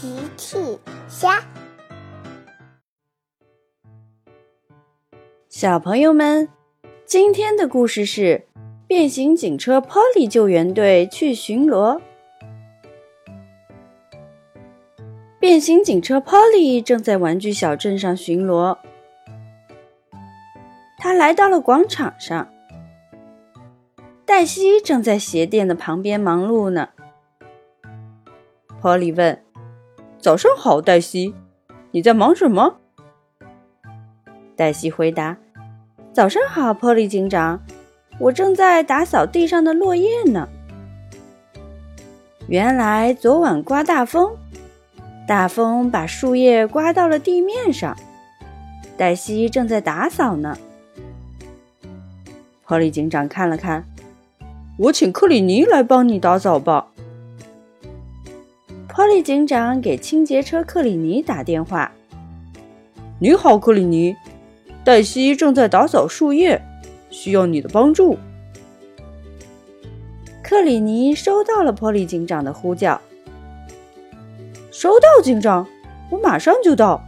奇趣虾，小朋友们，今天的故事是变形警车 Polly 救援队去巡逻。变形警车 Polly 正在玩具小镇上巡逻，他来到了广场上，黛西正在鞋店的旁边忙碌呢。Polly 问：“早上好，黛西，你在忙什么？”黛西回答：“早上好，Polly 警长，我正在打扫地上的落叶呢。原来昨晚刮大风，大风把树叶刮到了地面上。黛西正在打扫呢。”Polly 警长看了看，我请克里尼来帮你打扫吧。波利警长给清洁车克里尼打电话：“你好，克里尼，黛西正在打扫树叶，需要你的帮助。”克里尼收到了波利警长的呼叫：“收到，警长，我马上就到。”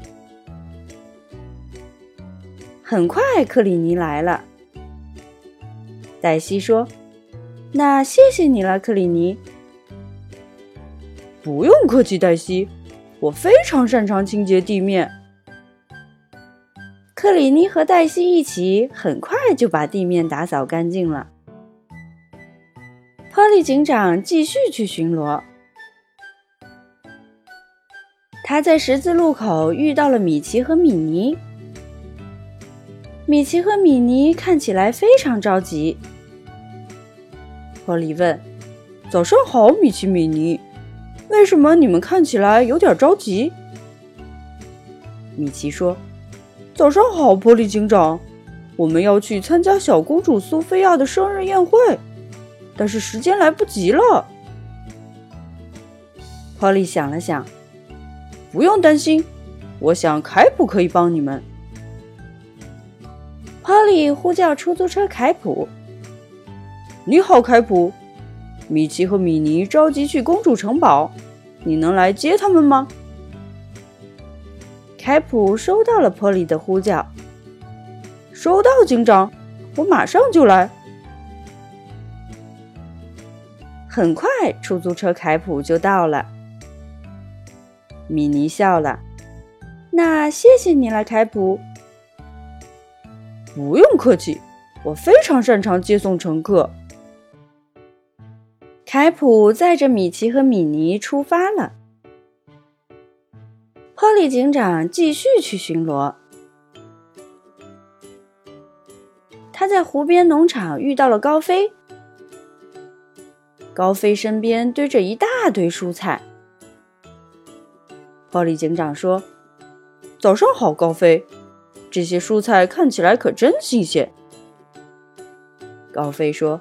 很快，克里尼来了。黛西说：“那谢谢你了，克里尼。”不用客气，黛西，我非常擅长清洁地面。克里尼和黛西一起，很快就把地面打扫干净了。波利警长继续去巡逻，他在十字路口遇到了米奇和米妮。米奇和米妮看起来非常着急。波利问：“早上好，米奇、米妮。”为什么你们看起来有点着急？米奇说：“早上好，波利警长，我们要去参加小公主苏菲亚的生日宴会，但是时间来不及了。”波利想了想：“不用担心，我想凯普可以帮你们。”波利呼叫出租车凯普：“你好，凯普。”米奇和米妮着急去公主城堡，你能来接他们吗？凯普收到了波利的呼叫，收到，警长，我马上就来。很快，出租车凯普就到了。米妮笑了，那谢谢你了，凯普。不用客气，我非常擅长接送乘客。凯普载着米奇和米妮出发了。波利警长继续去巡逻。他在湖边农场遇到了高飞。高飞身边堆着一大堆蔬菜。波利警长说：“早上好，高飞，这些蔬菜看起来可真新鲜。”高飞说。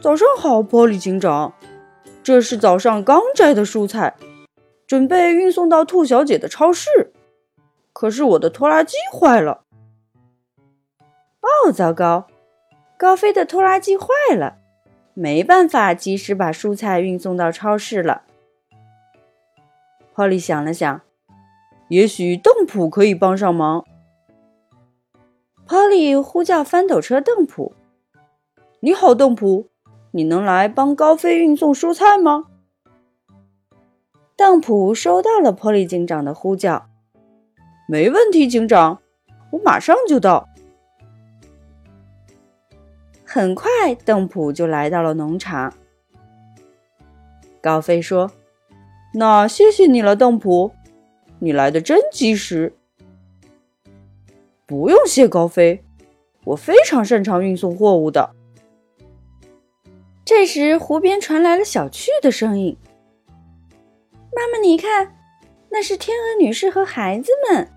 早上好，波利警长。这是早上刚摘的蔬菜，准备运送到兔小姐的超市。可是我的拖拉机坏了。哦，糟糕！高飞的拖拉机坏了，没办法及时把蔬菜运送到超市了。波利想了想，也许邓普可以帮上忙。波利呼叫翻斗车邓普：“你好，邓普。”你能来帮高飞运送蔬菜吗？邓普收到了波利警长的呼叫，没问题，警长，我马上就到。很快，邓普就来到了农场。高飞说：“那谢谢你了，邓普，你来的真及时。”不用谢，高飞，我非常擅长运送货物的。这时，湖边传来了小趣的声音：“妈妈，你看，那是天鹅女士和孩子们。”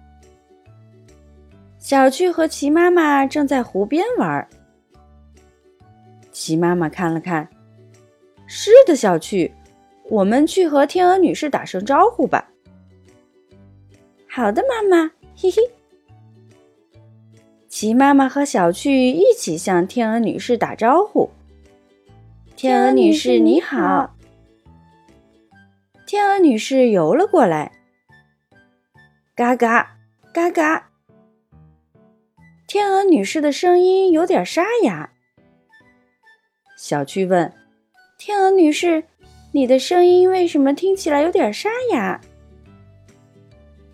小趣和齐妈妈正在湖边玩。齐妈妈看了看：“是的，小趣，我们去和天鹅女士打声招呼吧。”“好的，妈妈。”嘿嘿。齐妈妈和小趣一起向天鹅女士打招呼。天鹅女士，你好。天鹅女士游了过来。嘎嘎嘎嘎，天鹅女士的声音有点沙哑。小趣问：“天鹅女士，你的声音为什么听起来有点沙哑？”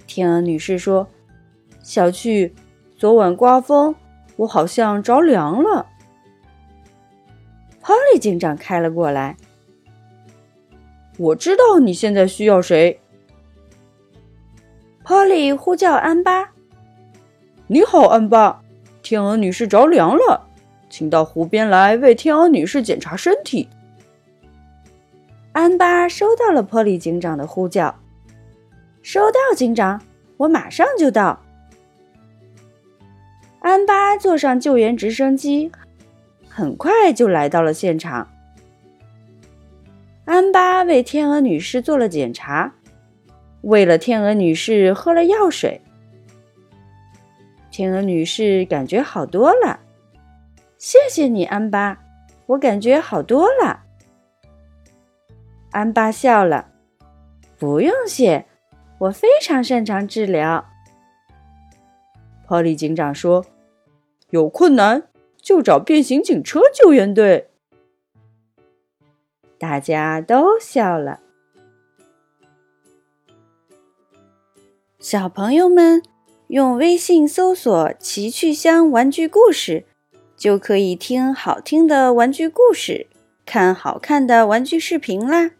天鹅女士说：“小趣，昨晚刮风，我好像着凉了。”瑞警长开了过来。我知道你现在需要谁。波利呼叫安巴。你好，安巴。天鹅女士着凉了，请到湖边来为天鹅女士检查身体。安巴收到了波利警长的呼叫。收到，警长，我马上就到。安巴坐上救援直升机，很快就来到了现场。安巴为天鹅女士做了检查，喂了天鹅女士喝了药水。天鹅女士感觉好多了，谢谢你，安巴，我感觉好多了。安巴笑了，不用谢，我非常擅长治疗。波利警长说：“有困难就找变形警车救援队。”大家都笑了。小朋友们用微信搜索“奇趣箱玩具故事”，就可以听好听的玩具故事，看好看的玩具视频啦。